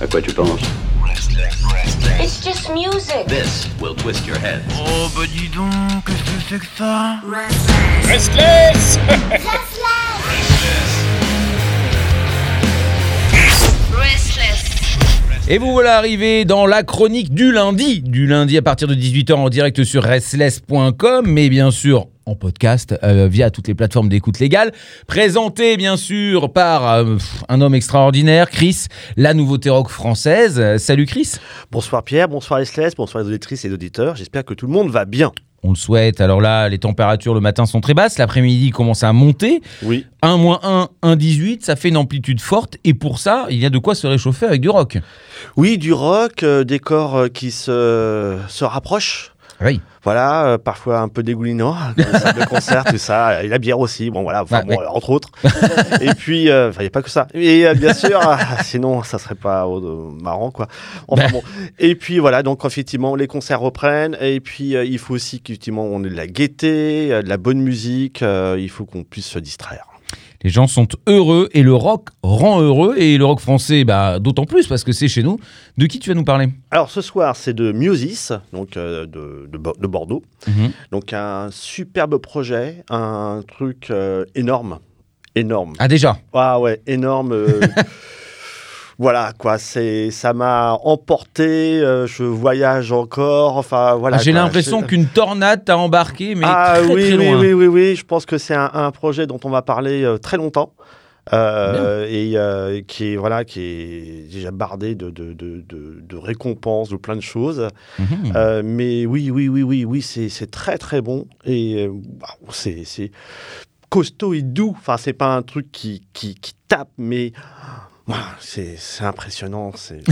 À quoi tu penses It's just music. This will twist your head. Oh bah dis donc, qu'est-ce que c'est que ça Restless Restless. Et vous voilà arrivé dans la chronique du lundi, du lundi à partir de 18h en direct sur restless.com, mais bien sûr en podcast euh, via toutes les plateformes d'écoute légale. Présenté bien sûr par euh, un homme extraordinaire, Chris, la nouveauté rock française. Euh, salut Chris. Bonsoir Pierre, bonsoir Esles, bonsoir les auditrices et les auditeurs. J'espère que tout le monde va bien. On le souhaite. Alors là, les températures le matin sont très basses, l'après-midi commence à monter. Oui. 1 moins 1, 1, 18, ça fait une amplitude forte. Et pour ça, il y a de quoi se réchauffer avec du rock. Oui, du rock, euh, des corps qui se, se rapprochent. Oui. Voilà, euh, parfois un peu dégoulinant, de concert, tout ça, et la bière aussi, bon voilà, enfin, Ouais, bon, euh, entre autres. et puis, euh, il n'y a pas que ça. Et euh, bien sûr, ah, sinon, ça serait pas marrant, quoi. Enfin bon. Et puis voilà, donc effectivement, les concerts reprennent, et puis il faut aussi qu'effectivement, on ait de la gaieté, de la bonne musique, il faut qu'on puisse se distraire. Les gens sont heureux et le rock rend heureux. Et le rock français, bah, d'autant plus parce que c'est chez nous. De qui tu vas nous parler? Alors ce soir, c'est de Musis, donc euh, de, de Bo- de Bordeaux. Mhm. Donc un superbe projet, un truc euh, énorme, énorme. Ah déjà? Ah ouais, énorme. voilà quoi, c'est ça m'a emporté. euh, je voyage encore. Enfin voilà. Ah, J'ai l'impression qu'une tornade t'a embarqué, mais ah très, oui, très oui, loin. oui, oui, oui. Je pense que c'est un, un projet dont on va parler euh, très longtemps. euh, et euh, qui est voilà qui est déjà bardé de, de, de, de- de récompenses de plein de choses Mhm. euh, mais oui, oui, oui, oui, oui, c'est très très bon et c'est costaud et doux. Enfin, c'est pas un truc qui, qui, qui tape, mais c'est impressionnant. C'est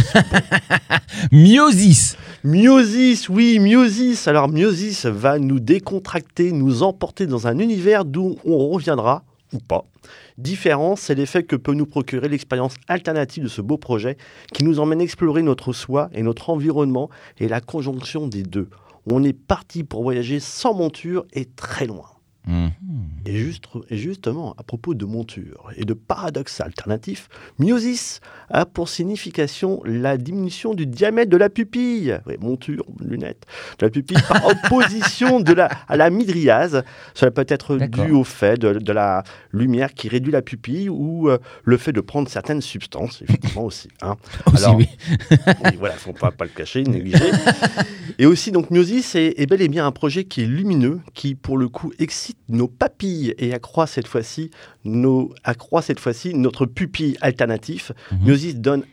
Miosis Miosis, oui, Miosis. Alors Miosis va nous décontracter, nous emporter dans un univers d'où on reviendra ou pas. Différence, c'est l'effet que peut nous procurer l'expérience alternative de ce beau projet qui nous emmène explorer notre soi et notre environnement et la conjonction des deux. On est parti pour voyager sans monture et très loin. Mhm. Et, juste, et justement, à propos de monture et de paradoxe alternatif, miosis a pour signification la diminution du diamètre de la pupille. Oui, monture, lunettes, de la pupille par opposition de la, à la midriase. Cela peut être dû au fait de, de la lumière qui réduit la pupille ou euh, le fait de prendre certaines substances, effectivement aussi. hein. Aussi, Alors, oui. oui, voilà, faut pas, pas le cacher, négliger. Et aussi, donc, Miosis est, est bel et bien un projet qui est lumineux, qui, pour le coup, excite nos papilles et accroît cette fois-ci nos, accroît cette fois-ci notre pupille alternatif. Miosis donne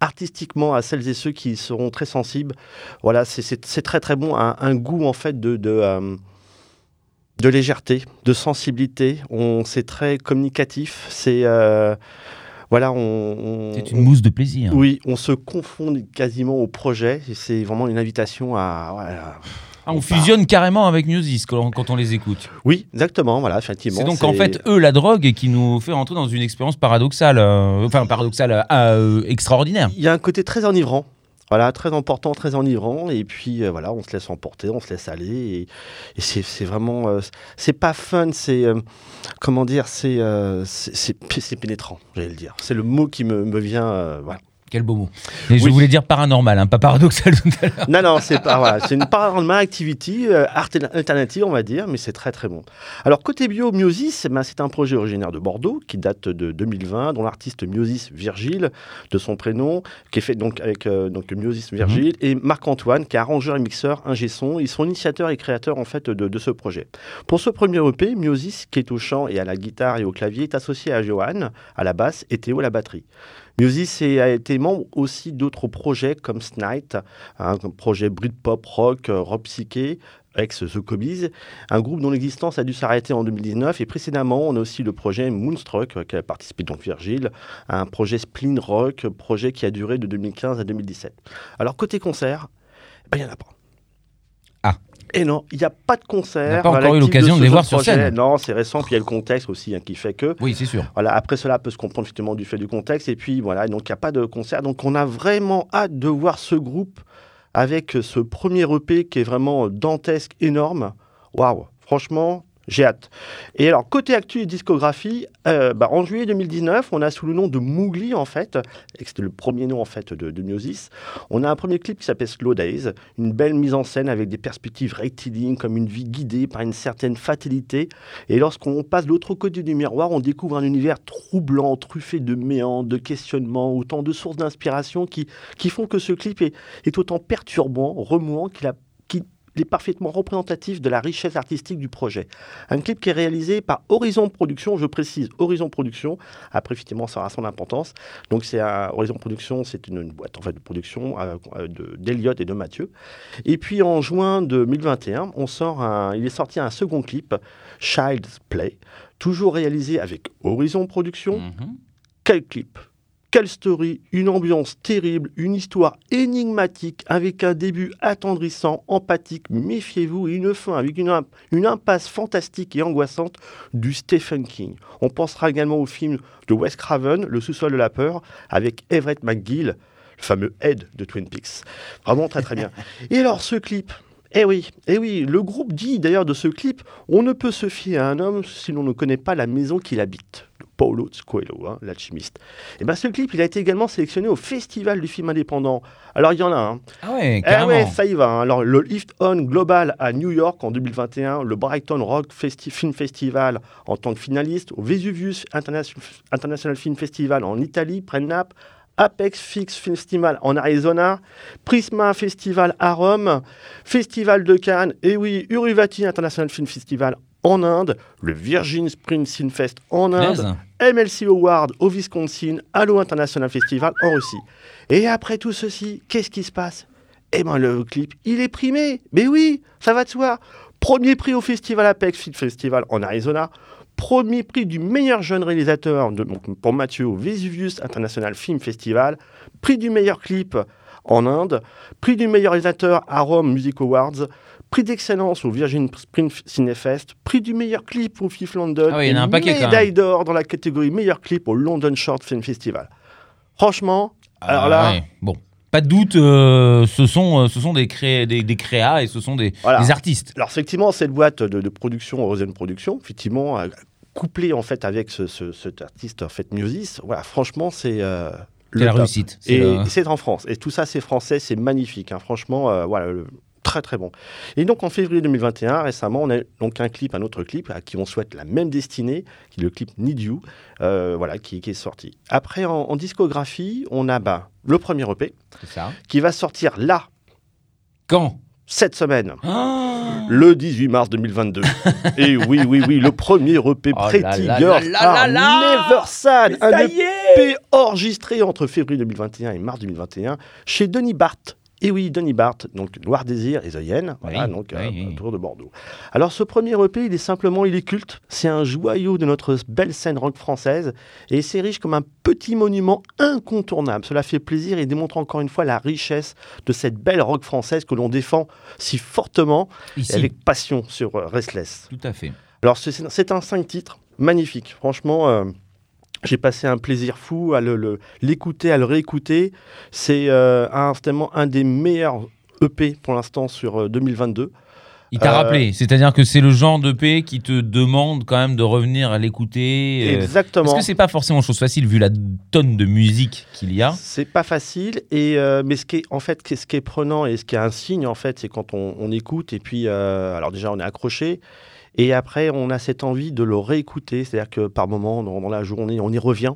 artistiquement à celles et ceux qui seront très sensibles. Voilà, c'est- très très bon, un, un goût en fait de, de, euh, de légèreté, de sensibilité. On c'est très communicatif. C'est euh, voilà, on, on- C'est une mousse de plaisir. oui, on se confond quasiment au projet. et C'est vraiment une invitation à. voilà. Ah, on fusionne carrément avec Miosis quand, quand on les écoute. Oui, exactement. Voilà, effectivement. C'est donc en fait eux la drogue qui nous fait rentrer dans une expérience paradoxale, euh, enfin paradoxale, euh, extraordinaire. Il y a un côté très enivrant. Voilà, très important, très enivrant. Et puis euh, voilà, on se laisse emporter, on se laisse aller. Et, et c'est vraiment. euh, c'est pas fun, c'est. euh, comment dire C'est euh, pénétrant, j'allais le dire. C'est le mot qui me, me vient. euh, voilà. Quel beau mot. Et je voulais dire paranormal, hein, pas paradoxal tout à l'heure. Non, non, c'est pas voilà, c'est une paranormal activity euh, art alternative, on va dire, mais c'est très très bon. Alors côté bio, Miosis, eh ben, c'est un projet originaire de Bordeaux qui date de 2020, dont l'artiste Miosis Virgile, de son prénom, qui est fait donc avec euh, donc Miosis Virgile et Marc Antoine, qui est arrangeur et mixeur, ingé son. Ils sont initiateurs et créateurs en fait de, de ce projet. Pour ce premier EP, Miosis, qui est au chant et à la guitare et au clavier, est associé à Johan à la basse et Théo à la batterie. Est- a été membre aussi d'autres projets comme Snight, un projet Britpop rock, euh, rock psyché, ex The Cobies, un groupe dont l'existence a dû s'arrêter en 2019. Et précédemment, on a aussi le projet Moonstruck, euh, qui a participé donc Virgile, un projet Spleen Rock, projet qui a duré de 2015 à 2017. Alors, côté concert, ben, il n'y en a pas. Et non, il n'y a pas de concert. On n'a pas encore eu l'occasion de les voir sur projet. scène. Non, c'est récent, puis il y a le contexte aussi hein, qui fait que. Oui, c'est sûr. Voilà, après cela peut se comprendre effectivement du fait du contexte. Et puis voilà, donc il n'y a pas de concert. Donc on a vraiment hâte de voir ce groupe avec ce premier EP qui est vraiment dantesque, énorme. Waouh, franchement, J'ai hâte. Et alors, côté actu et discographie, euh, bah, en juillet 2019, on a sous le nom de Mougli, en fait, et c'était le premier nom, en fait, de, de Miosis, on a un premier clip qui s'appelle Slow Days, une belle mise en scène avec des perspectives rectilignes, comme une vie guidée par une certaine fatalité. Et lorsqu'on passe de l'autre côté du miroir, on découvre un univers troublant, truffé de méandres, de questionnements, autant de sources d'inspiration qui, qui font que ce clip est, est autant perturbant, remuant qu'il a il est parfaitement représentatif de la richesse artistique du projet. Un clip qui est réalisé par Horizon Production, je précise Horizon Production. Après, effectivement, ça aura son importance. Donc, c'est Horizon Production, c'est une, boîte en fait de production euh, d'Eliott et de Mathieu. Et puis, en juin 2021, on sort un, il est sorti un second clip, Child's Play, toujours réalisé avec Horizon Production. Mm-hmm. Quel clip? Quelle story, une ambiance terrible, une histoire énigmatique avec un début attendrissant, empathique, méfiez-vous, et une fin avec une, une, impasse fantastique et angoissante du Stephen King. On pensera également au film de Wes Craven, Le sous-sol de la peur, avec Everett McGill, le fameux Ed de Twin Peaks. Vraiment très très bien. Et alors ce clip, eh oui, eh oui, le groupe dit d'ailleurs de ce clip, on ne peut se fier à un homme si l'on ne connaît pas la maison qu'il habite. Paulo Coelho, hein, l'alchimiste. Et ben ce clip, il a été également sélectionné au Festival du film indépendant. Alors il y en a un. Hein. Ah ouais, eh ouais, ça y va. Hein. Alors le Lift On Global à New York en 2021, le Brighton Rock Film Festival en tant que finaliste, au Vesuvius International Film Festival en Italie, Naples, Apex Fix Festival en Arizona, Prisma Festival à Rome, Festival de Cannes, et oui, Uruvati International Film Festival en Inde, le Virgin Spring Fest en Inde, MLC Award au Wisconsin, Halo International Festival en Russie. Et après tout ceci, qu'est-ce qui se passe? Eh bien, le clip, il est primé. Mais oui, ça va de soi. Premier prix au Festival Apex Film Festival en Arizona. Premier prix du meilleur jeune réalisateur pour Mathieu au Vesuvius International Film Festival. Prix du meilleur clip en Inde. Prix du meilleur réalisateur à Rome Music Awards prix d'excellence au Virgin Spring Cinefest, prix du meilleur clip au Fifth London, ah oui, et un médaille d'or dans la catégorie meilleur clip au London Short Film Festival. Franchement, ah alors là... Bon, pas de doute, euh, ce, sont, euh, ce sont des, cré des, des, créas et ce sont des, des, artistes. Alors effectivement, cette boîte de, de production, Rosen Production, effectivement, euh, couplée en fait avec ce, ce, cet artiste en fait Musis, voilà, franchement, c'est... la réussite. Et c'est en France. Et tout ça, c'est français, c'est magnifique. Hein. Franchement, voilà, le, très très bon. Et donc en février 2021, récemment, on a donc un clip, un autre clip à qui on souhaite la même destinée, qui est le clip Need You, euh, voilà, qui, est sorti. Après, en, discographie, on a bah, le premier EP, qui va sortir là. Quand? Cette semaine, ah le 18 mars 2022. Et oui, oui, oui, le premier EP oh Pretty Girls Never Sad, un EP enregistré entre février 2021 et mars 2021 chez Denis Barth, et oui, Denis Barth, donc Noir Désir et The voilà, donc euh, autour de Bordeaux. Alors ce premier EP, il est simplement, il est culte, c'est un joyau de notre belle scène rock française, et c'est riche comme un petit monument incontournable. Cela fait plaisir et démontre encore une fois la richesse de cette belle rock française que l'on défend si fortement et avec passion sur euh, Restless. Tout à fait. Alors c'est un cinq titres, magnifique, franchement... Euh, j'ai passé un plaisir fou à l'écouter, à le réécouter. C'est euh, un des meilleurs EP pour l'instant sur 2022. Euh, il t'a rappelé, euh, c'est-à-dire que c'est le genre d'EP qui te demande quand même de revenir à l'écouter. Exactement. Parce que c'est pas forcément chose facile vu la tonne de musique qu'il y a? C'est pas facile, et mais ce qui est en fait, ce qui est prenant et ce qui est un signe en fait, c'est quand on, on, écoute et puis alors déjà on est accroché et après, on a cette envie de le réécouter, c'est-à-dire que par moment, dans, la journée, on y revient.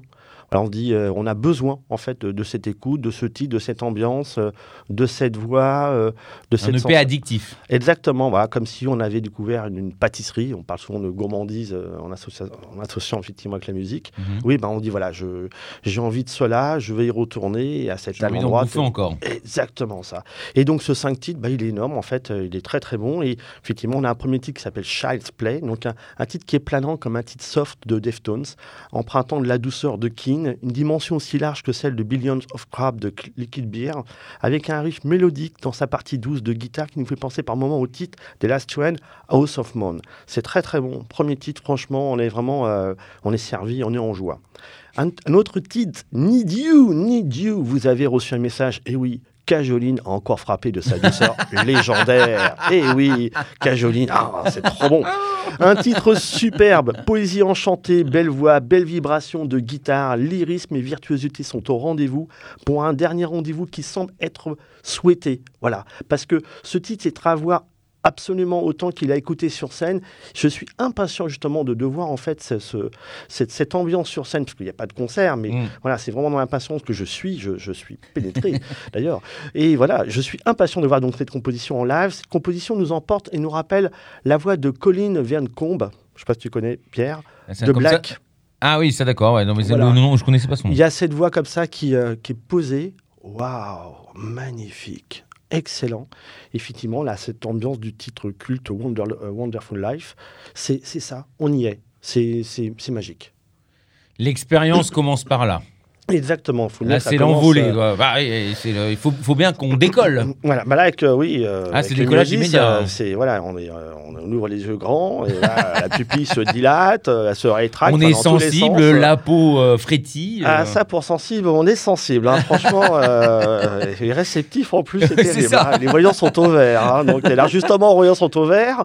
Alors on dit, euh, on a besoin en fait de, cette écoute, de ce titre, de cette ambiance, euh, de cette voix, euh, de cette. Un EP addictif. Exactement, voilà, comme si on avait découvert une, pâtisserie. On parle souvent de gourmandise en, associant effectivement avec la musique. Mhm. Oui, ben on dit voilà, je j'ai envie de cela, je vais y retourner à cet endroit. encore. Exactement ça. Et donc ce 5 titres, ben, il est énorme en fait, il est très très bon. Et effectivement, on a un premier titre qui s'appelle Child's Play, donc un, un titre qui est planant comme un titre soft de Deftones, empruntant de la douceur de King une dimension aussi large que celle de Billions of Crabs de Liquid Beer, avec un riff mélodique dans sa partie douce de guitare qui nous fait penser par moments au titre des Last Train, House of Moon. C'est très très bon. Premier titre, franchement, on est vraiment, euh, on est servi, on est en joie. Un, autre titre, Need You, Need You. Vous avez reçu un message, et eh oui, Cajoline a encore frappé de sa douceur légendaire. Et oui, Cajoline, ah, c'est trop bon. Un titre superbe, poésie enchantée, belle voix, belle vibration de guitare, lyrisme et virtuosité sont au rendez-vous pour un dernier rendez-vous qui semble être souhaité. Voilà, parce que ce titre est à voir absolument autant qu'il a écouté sur scène. Je suis impatient justement de, de voir en fait ce, ce- cette, cette ambiance sur scène, parce qu'il n'y a pas de concert, mais Mm. voilà, c'est vraiment dans l'impatience que je suis, je, je suis pénétré d'ailleurs. Et voilà, je suis impatient de voir donc cette composition en live. Cette composition nous emporte et nous rappelle la voix de Colin Verncombe. Je ne sais pas si tu connais Pierre, C'est de ça- Black. Ah oui, ça d'accord. Ouais, non, mais Voilà. nom, je connaissais pas son nom. Il y a cette voix comme ça qui, euh, qui est posée. Waouh, magnifique, excellent. Effectivement, là, cette ambiance du titre culte euh, Wonderful Life, c'est ça, on y est. C'est magique. L'expérience commence par là. Exactement. Faut Là, c'est l'envolée. euh. Bah, le- il faut, faut bien qu'on décolle. Voilà, bah là avec euh, oui. euh, Ah, c'est décollage immédiat. C'est voilà, on, est, on ouvre les yeux grands et là, la pupille se dilate, elle se rétracte. on est les sensible, sens, la peau frétille. Ah, ça pour sensible, on est sensible. hein. Franchement, les réceptifs en plus, c'est terrible. hein. Les voyants sont au vert. hein. Donc là, justement, les voyants sont au vert.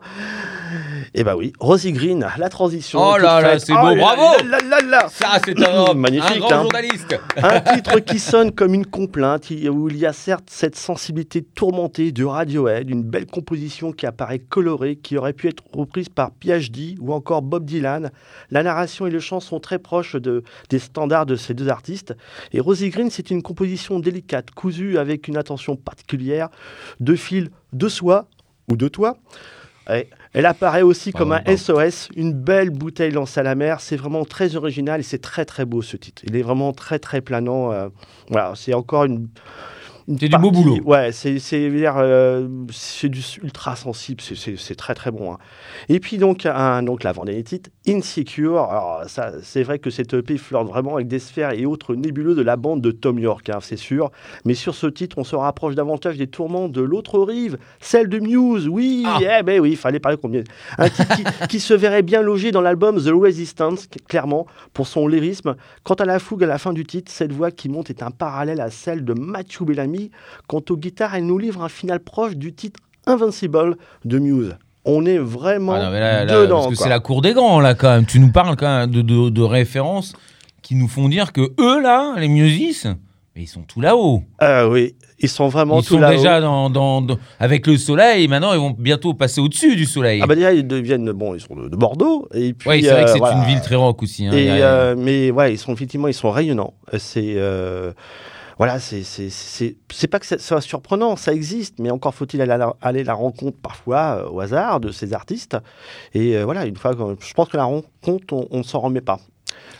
Et bah oui, Rosie Green, la transition. Oh là là, c'est beau, là bravo là là là. Ça, c'est un homme, Magnifique, un grand hein. journaliste. Un titre qui sonne comme une complainte, où il y a certes cette sensibilité tourmentée de Radiohead, une belle composition qui apparaît colorée, qui aurait pu être reprise par PhD ou encore Bob Dylan. La narration et le chant sont très proches de, des standards de ces deux artistes. Et Rosie Green, c'est une composition délicate, cousue avec une attention particulière, de fil de soi ou de toi. Et elle apparaît aussi comme un. SOS, une belle bouteille lancée à la mer. C'est vraiment très original et c'est très très beau ce titre. Il est vraiment très très planant. euh, voilà, c'est encore une. C'est du beau boulot. Ouais, c'est euh, du ultra sensible. c'est- très très bon. hein. Et puis donc un donc l'avant-dernier titre, Insecure. Alors ça, c'est vrai que cette EP flirte vraiment avec des sphères et autres nébuleux de la bande de Tom York, hein, c'est sûr. Mais sur ce titre, on se rapproche davantage des tourments de l'autre rive, celle de Muse. Oui, Ah. eh ben oui, il fallait parler combien. Un titre qui, qui se verrait bien logé dans l'album The Resistance, clairement, pour son lyrisme. Quant à la fougue à la fin du titre, cette voix qui monte est un parallèle à celle de Matthew Bellamy. Quant aux guitares, elle nous livre un final proche du titre Invincible de Muse. On est vraiment Ah non, mais là, là, dedans. parce que c'est la cour des grands, là, quand même. Tu nous parles quand même de, de- de références qui nous font dire que eux, là, les Musis, ils sont tout là-haut. Ah oui, ils sont vraiment Ils tout sont là-haut. déjà dans, dans- dans- avec le soleil. Maintenant, ils vont bientôt passer au-dessus du soleil. Ah bah déjà, ils deviennent, bon, ils sont de, de Bordeaux. Et puis, oui, c'est vrai que euh, c'est voilà. une ville très rock aussi. hein. Et, a- euh, mais ouais, ils sont effectivement, ils sont rayonnants. C'est euh, voilà, c'est pas que ça soit surprenant, ça existe, mais encore faut-il aller la, rencontre parfois euh, au hasard de ces artistes. Et euh, voilà, une fois, je pense que la rencontre, on, on ne s'en remet pas.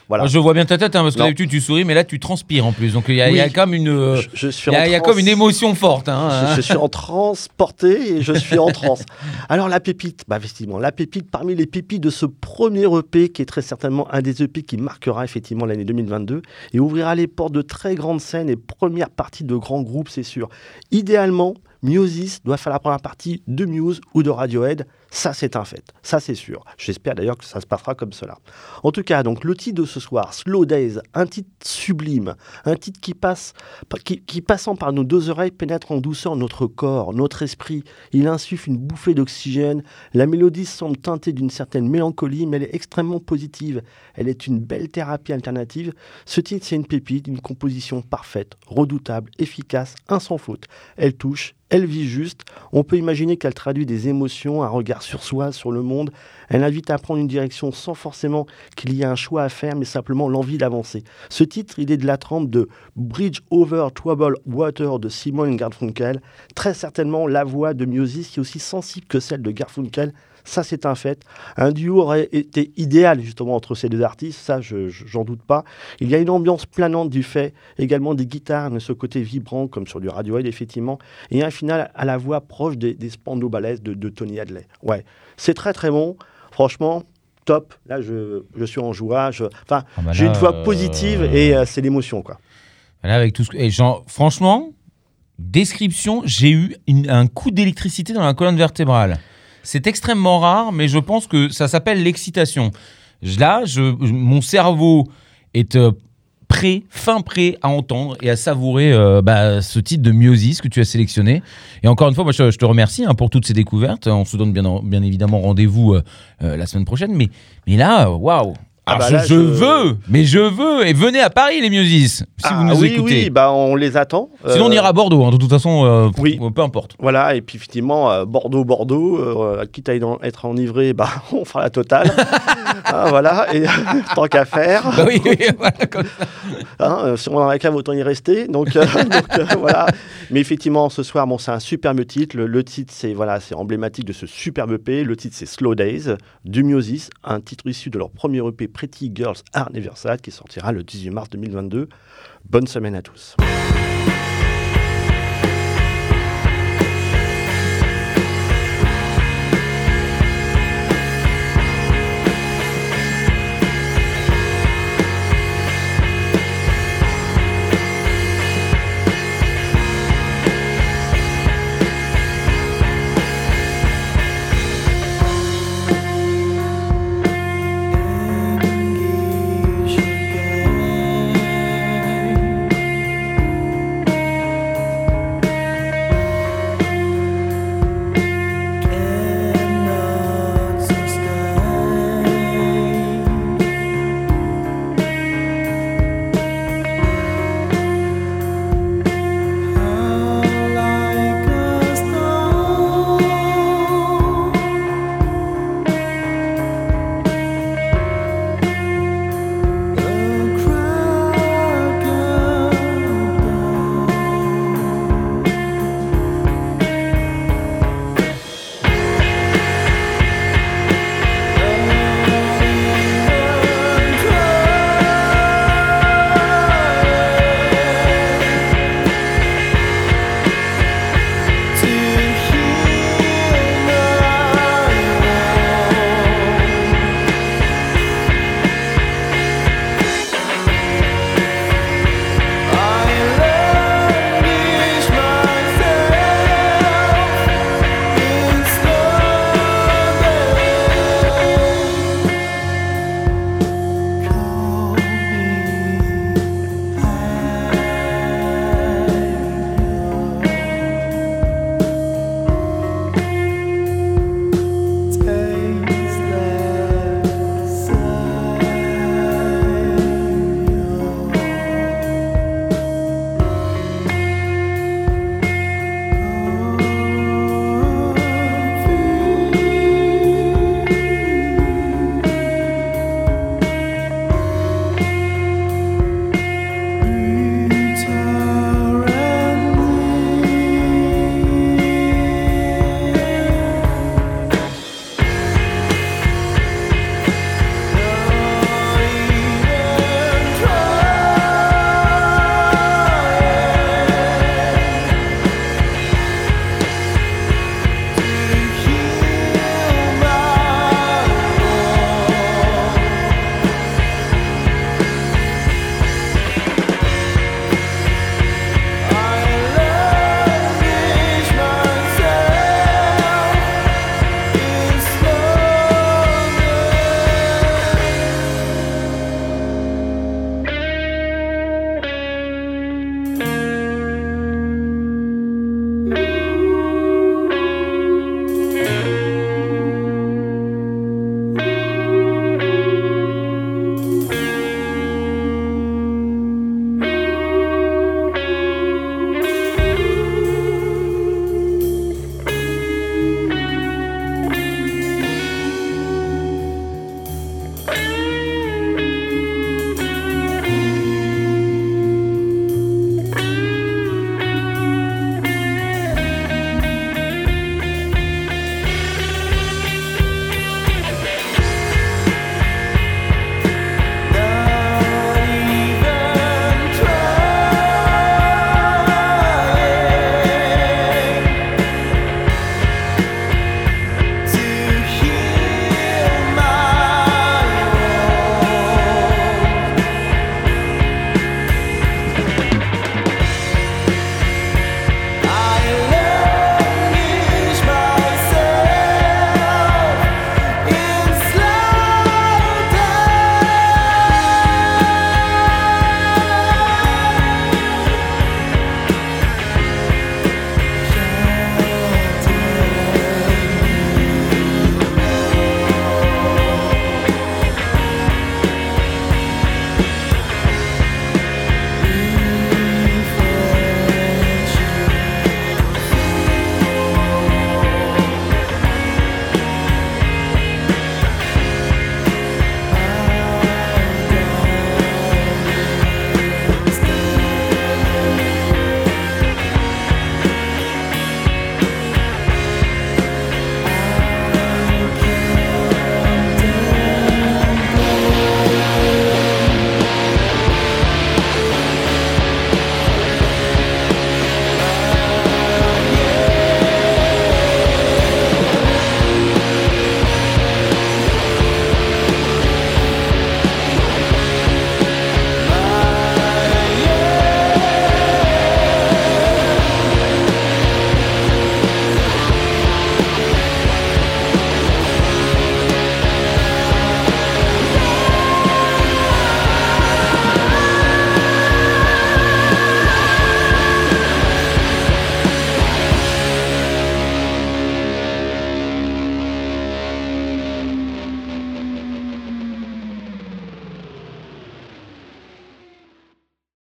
Voilà. Je vois bien ta tête, hein, parce que d'habitude tu souris, mais là tu transpires en plus. Donc il y a, y comme une, euh, je, il y a, y comme une émotion forte. hein, Je, je suis en transporté et je suis en transe. Alors la pépite, bah effectivement, la pépite parmi les pépites de ce premier EP qui est très certainement un des EP qui marquera effectivement l'année 2022 et ouvrira les portes de très grandes scènes et première partie de grands groupes, c'est sûr. Idéalement, Musis doit faire la première partie de Muse ou de Radiohead. Ça, c'est un fait. Ça, c'est sûr. J'espère d'ailleurs que ça se passera comme cela. En tout cas, donc, le titre de ce soir, Slow Days, un titre sublime, un titre qui passe, qui, passant par nos deux oreilles, pénètre en douceur notre corps, notre esprit. Il insuffle une bouffée d'oxygène. La mélodie semble teintée d'une certaine mélancolie, mais elle est extrêmement positive. Elle est une belle thérapie alternative. Ce titre, c'est une pépite, une composition parfaite, redoutable, efficace, un sans faute. Elle touche, elle vit juste. On peut imaginer qu'elle traduit des émotions, un regard sur soi, sur le monde. Elle invite à prendre une direction sans forcément qu'il y ait un choix à faire, mais simplement l'envie d'avancer. Ce titre, il est de la trempe de Bridge Over Troubled Water de Simon Garfunkel. Très certainement la voix de Miosis qui est aussi sensible que celle de Garfunkel. Ça, c'est un fait. Un duo aurait été idéal, justement, entre ces deux artistes. Ça, je- je- j'en doute pas. Il y a une ambiance planante du fait, également des guitares, de ce côté vibrant, comme sur du Radiohead, effectivement. Et un final à la voix proche des, des Spandau Ballet de, de Tony Hadley. Ouais, c'est très, très bon. Franchement, top. Là, je, je suis en joie. Je- Enfin, Ah bah j'ai une voix euh, positive et euh, c'est l'émotion, quoi. Là, avec tout ce que- et genre, franchement, description, j'ai eu une- un coup d'électricité dans la colonne vertébrale. C'est extrêmement rare, mais je pense que ça s'appelle l'excitation. Là, mon cerveau est euh, prêt, fin prêt à entendre et à savourer euh, bah, ce titre de Miosis que tu as sélectionné. Et encore une fois, moi, je, te remercie hein, pour toutes ces découvertes. On se donne bien, évidemment rendez-vous euh, la semaine prochaine. Mais, mais là, waouh! Ah Alors, bah je, là, je je- veux, mais je veux, et venez à Paris les Miosis, si Ah vous nous oui, écoutez. oui, bah on les attend. Sinon on Euh, ira à Bordeaux, hein, de toute façon, euh, oui. peu importe. Voilà, et puis effectivement, euh, Bordeaux, Bordeaux, euh, quitte à être enivré, bah, on fera la totale. Voilà, et tant qu'à faire. Bah oui, oui, voilà, comme ça. Hein, si on dans la cave, autant y rester. Donc, donc, voilà. Mais effectivement, ce soir, bon, c'est un superbe titre. Le, titre, c'est voilà, c'est emblématique de ce superbe EP. Le titre, c'est Slow Days du Miosis, un titre issu de leur premier EP Pretty Girls Are Never Sad qui sortira le 18 mars 2022. Bonne semaine à tous.